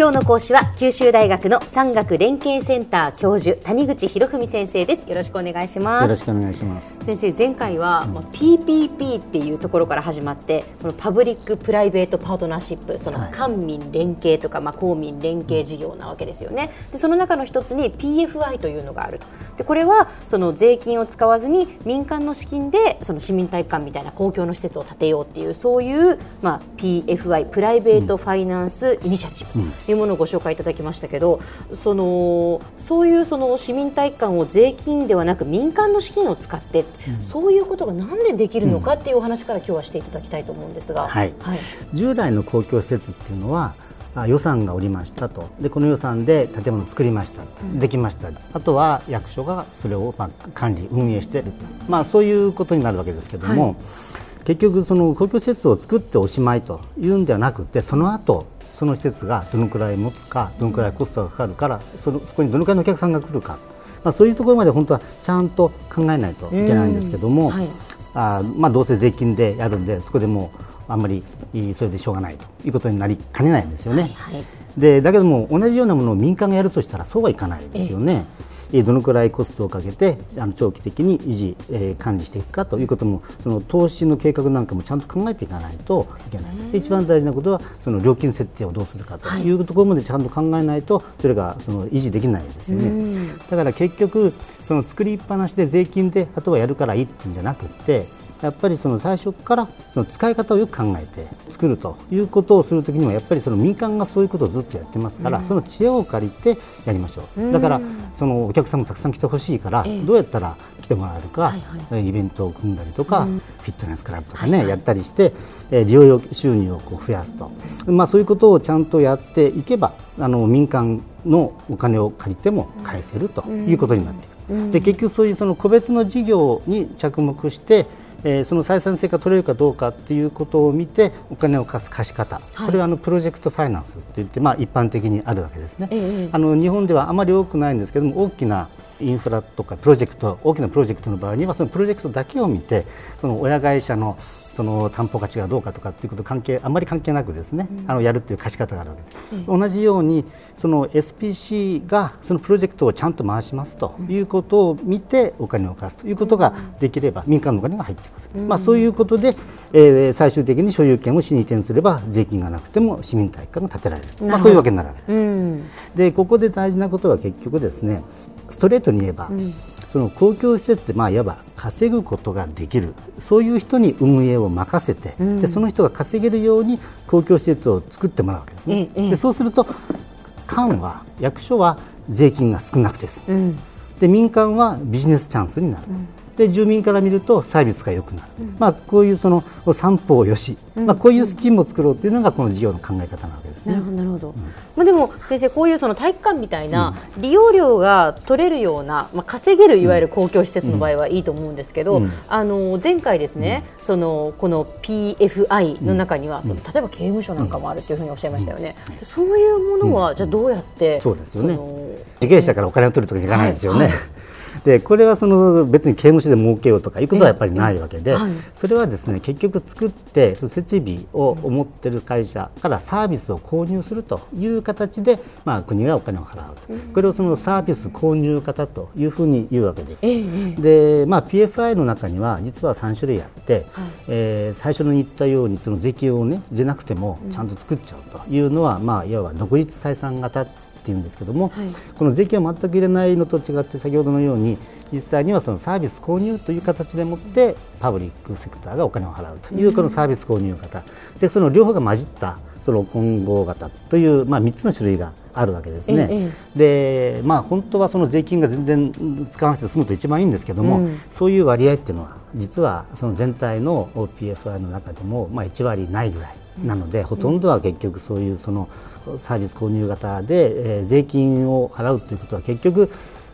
今日の講師は九州大学の産学連携センター教授谷口博文先生です。よろしくお願いします。よろしくお願いします。先生前回は、まあ、PPP っていうところから始まってこの public private partnership その官民連携とか、まあ、公民連携事業なわけですよね。でその中の一つに PFI というのがあると。でこれはその税金を使わずに民間の資金でその市民体育館みたいな公共の施設を建てようっていうそういう、まあ、PFI プライベートファイナンスイニシアチブ。というものをご紹介いただきましたけどそのそういうその市民体育館を税金ではなく民間の資金を使って、うん、そういうことがなんでできるのかっていうお話から今日はしていただきたいと思うんですが、はい、はい、従来の公共施設っていうのは予算がおりましたと。でこの予算で建物を作りました、うん、できました。あとは役所がそれをまあ管理運営しているまあ、そういうことになるわけですけれども、はい、結局その公共施設を作っておしまいというんではなくてその後その施設がどのくらい持つかどのくらいコストがかかるからそのそこにどのくらいのお客さんが来るか、まあ、そういうところまで本当はちゃんと考えないといけないんですけども、はい、あまあ、どうせ税金でやるんでそこでもうあんまりそれでしょうがないということになりかねないんですよね。はいはい、でだけども同じようなものを民間がやるとしたらそうはいかないですよね。えどのくらいコストをかけてあの長期的に維持、えー、管理していくかということもその投資の計画なんかもちゃんと考えていかないといけない、一番大事なことはその料金設定をどうするかとい。うところまでちゃんと考えないとそれがその維持できないですよね。だから結局その作りっぱなしで税金であとはやるからいいっていうんじゃなくてやっぱりその最初からその使い方をよく考えて作るということをするときにはやっぱりその民間がそういうことをずっとやってますから、うん、その知恵を借りてやりましょう、だからそのお客さんもたくさん来てほしいから、どうやったら来てもらえるか、イベントを組んだりとか、フィットネスクラブとかね、はいはい、やったりして、え利用収入をこう増やすと、まあ、そういうことをちゃんとやっていけばあの民間のお金を借りても返せるということになっていく。で結局そういうその個別の事業に着目してえー、その採算性が取れるかどうかっていうことを見てお金を貸す貸し方、はい、これはあのプロジェクトファイナンスっていって、まあ、一般的にあるわけですね、え。あの日本ではあまり多くないんですけども大きなインフラとかプロジェクト大きなプロジェクトの場合にはそのプロジェクトだけを見てその親会社のその担保価値がどうかとかっていうこと関係あんまり関係なくですね、うん、あのやるっていう貸し方があるわけです、うん、同じようにその SPC がそのプロジェクトをちゃんと回しますということを見てお金を貸すということができれば民間のお金が入ってくる、うん、まあ、そういうことで、えー、最終的に所有権を市に移転すれば税金がなくても市民体育館が建てられる、まあ、そういうわけになるわけです。でここで大事なことは結局ですねストレートに言えば、その公共施設でまあいわば稼ぐことができる。そういう人に運営を任せて、うん、でその人が稼げるように公共施設を作ってもらうわけですね。でそうすると官は役所は税金が少なくてす、うん、で民間はビジネスチャンスになる。うんで住民から見るとサービスが良くなる、うん、まあ、こういうその三方よし、うん、まあ、こういうスキームを作ろうというのがこの事業の考え方なわけです、ね、なるほど、うん、まあ、でも先生こういうその体育館みたいな利用料が取れるような、まあ、稼げるいわゆる公共施設の場合はいいと思うんですけど、あの前回ですね、そのこの PFI の中には、その例えば刑務所なんかもあるというふうにおっしゃいましたよね、そういうものはじゃあどうやって、そうですよね。受刑者からお金を取るときにいかないですよね。はい。はいでこれはその別に刑務所で儲けようとかいうことはやっぱりないわけで、それはですね結局作ってその設備を持ってる会社からサービスを購入するという形で、まあ、国がお金を払うと、これをそのサービス購入型というふうに言うわけです。で、まあ、PFI の中には実は3種類あって、はい、えー、最初に言ったようにその税金をね入れなくてもちゃんと作っちゃうというのは、まあ、いわば独立採算型っていうんですけども、はい、この税金を全く入れないのと違って先ほどのように実際にはそのサービス購入という形でもってパブリックセクターがお金を払うというこのサービス購入型。でその両方が混じったその混合型という、まあ、3つの種類があるわけですね。ええ、でまあ本当はその税金が全然使わなくて済むと一番いいんですけども、うん、そういう割合っていうのは実はその全体の OPFI の中でもまあ1割ないぐらいなので、ほとんどは結局そういうそのサービス購入型で、えー、税金を払うということは結局、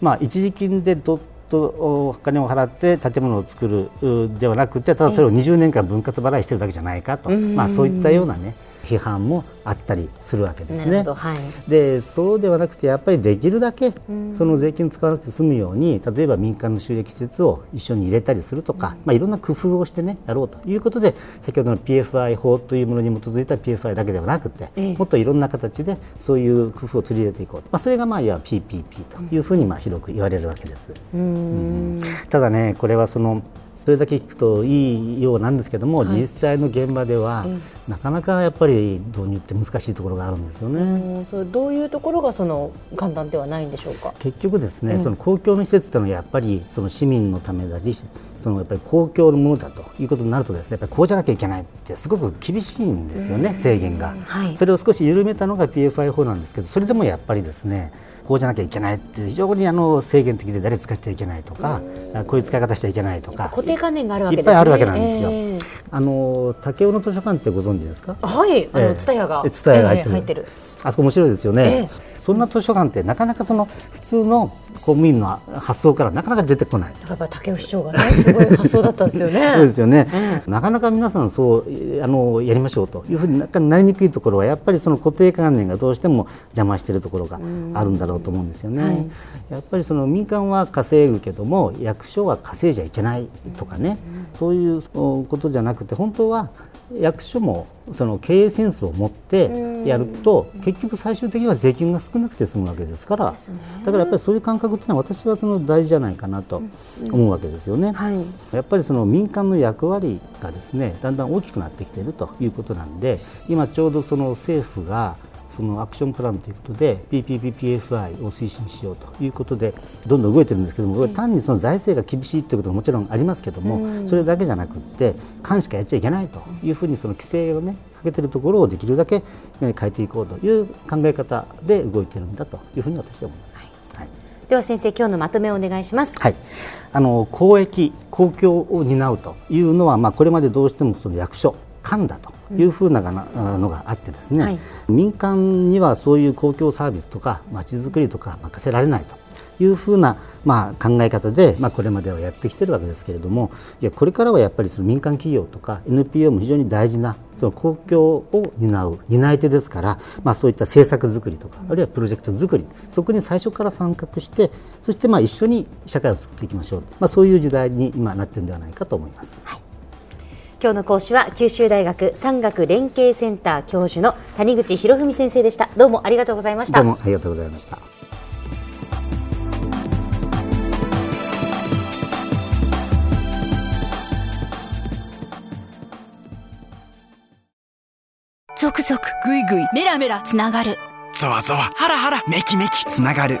まあ、一時金でどっとお金を払って建物を作るではなくてただそれを20年間分割払いしてるだけじゃないかと、まあ、そういったようなね批判もあったりするわけですね。はい、でそうではなくてやっぱりできるだけその税金使わなくて済むように例えば民間の収益施設を一緒に入れたりするとか、まあ、いろんな工夫をしてねやろうということで先ほどの PFI 法というものに基づいた PFI だけではなくて、ええ、もっといろんな形でそういう工夫を取り入れていこう、まあ、それがまあいわ PPP というふうにまあ広く言われるわけです。うん、ただねこれはそのそれだけ聞くといいようなんですけども、はい、実際の現場では、なかなかやっぱり導入って難しいところがあるんですよね。それどういうところがその簡単ではないんでしょうか？結局ですね、うん、その公共の施設というのはやっぱりその市民のためだし、そのやっぱり公共のものだということになるとですね、やっぱりこうじゃなきゃいけないってすごく厳しいんですよね、制限が、はい、それを少し緩めたのが PFI 法なんですけど、それでもやっぱりですね。こうじゃなきゃいけないっていう非常にあの制限的で誰使っちゃいけないとか、こういう使い方しちゃいけないとか固定観念があるわけ、ね、いっぱいあるわけなんですよ。えー、あの武雄の図書館ってご存知ですか？はい、あの蔦屋が。蔦屋が入ってる,、入ってる。あそこ面白いですよね。えーそんな図書館ってなかなかその普通の公務員の発想からなかなか出てこない。やっぱり武雄市長がねすごい発想だったんですよね。そうですよね、うん、なかなか皆さんそうあのやりましょうというふうになりにくいところはやっぱりその固定観念がどうしても邪魔しているところがあるんだろうと思うんですよね。はい、やっぱりその民間は稼ぐけども役所は稼いじゃいけないとかね、そういうことじゃなくて本当は役所もその経営センスを持ってやると結局最終的には税金が少なくて済むわけですから、だからやっぱりそういう感覚っていうのは私はその大事じゃないかなと思うわけですよね。やっぱりその民間の役割がですねだんだん大きくなってきているということなんで今ちょうどその政府がそのアクションプランということで PPPPFI を推進しようということでどんどん動いてるんですけども、単にその財政が厳しいということももちろんありますけども、それだけじゃなくって官しかやっちゃいけないというふうにその規制をねかけてるところをできるだけ変えていこうという考え方で動いてるんだというふうに私は思います。はい、では先生今日のまとめをお願いします。はい、あの公益公共を担うというのはまあこれまでどうしてもその役所官だというふうなのがあってですね、はい、民間にはそういう公共サービスとかまちづくりとか任せられないというふうな、まあ、考え方で、まあ、これまではやってきてるわけですけれどもいやこれからはやっぱりその民間企業とか NPO も非常に大事なその公共を担う担い手ですから、まあ、そういった政策作りとかあるいはプロジェクト作りそこに最初から参画してそしてまあ一緒に社会を作っていきましょう、まあ、そういう時代に今なってるんではないかと思います。はい今日の講師は九州大学産学連携センター教授の谷口博文先生でした。どうもありがとうございました。どうもありがとうございました。続々ぐいぐいメラメラつながる。ゾワゾワハラハラメキメキ。つながる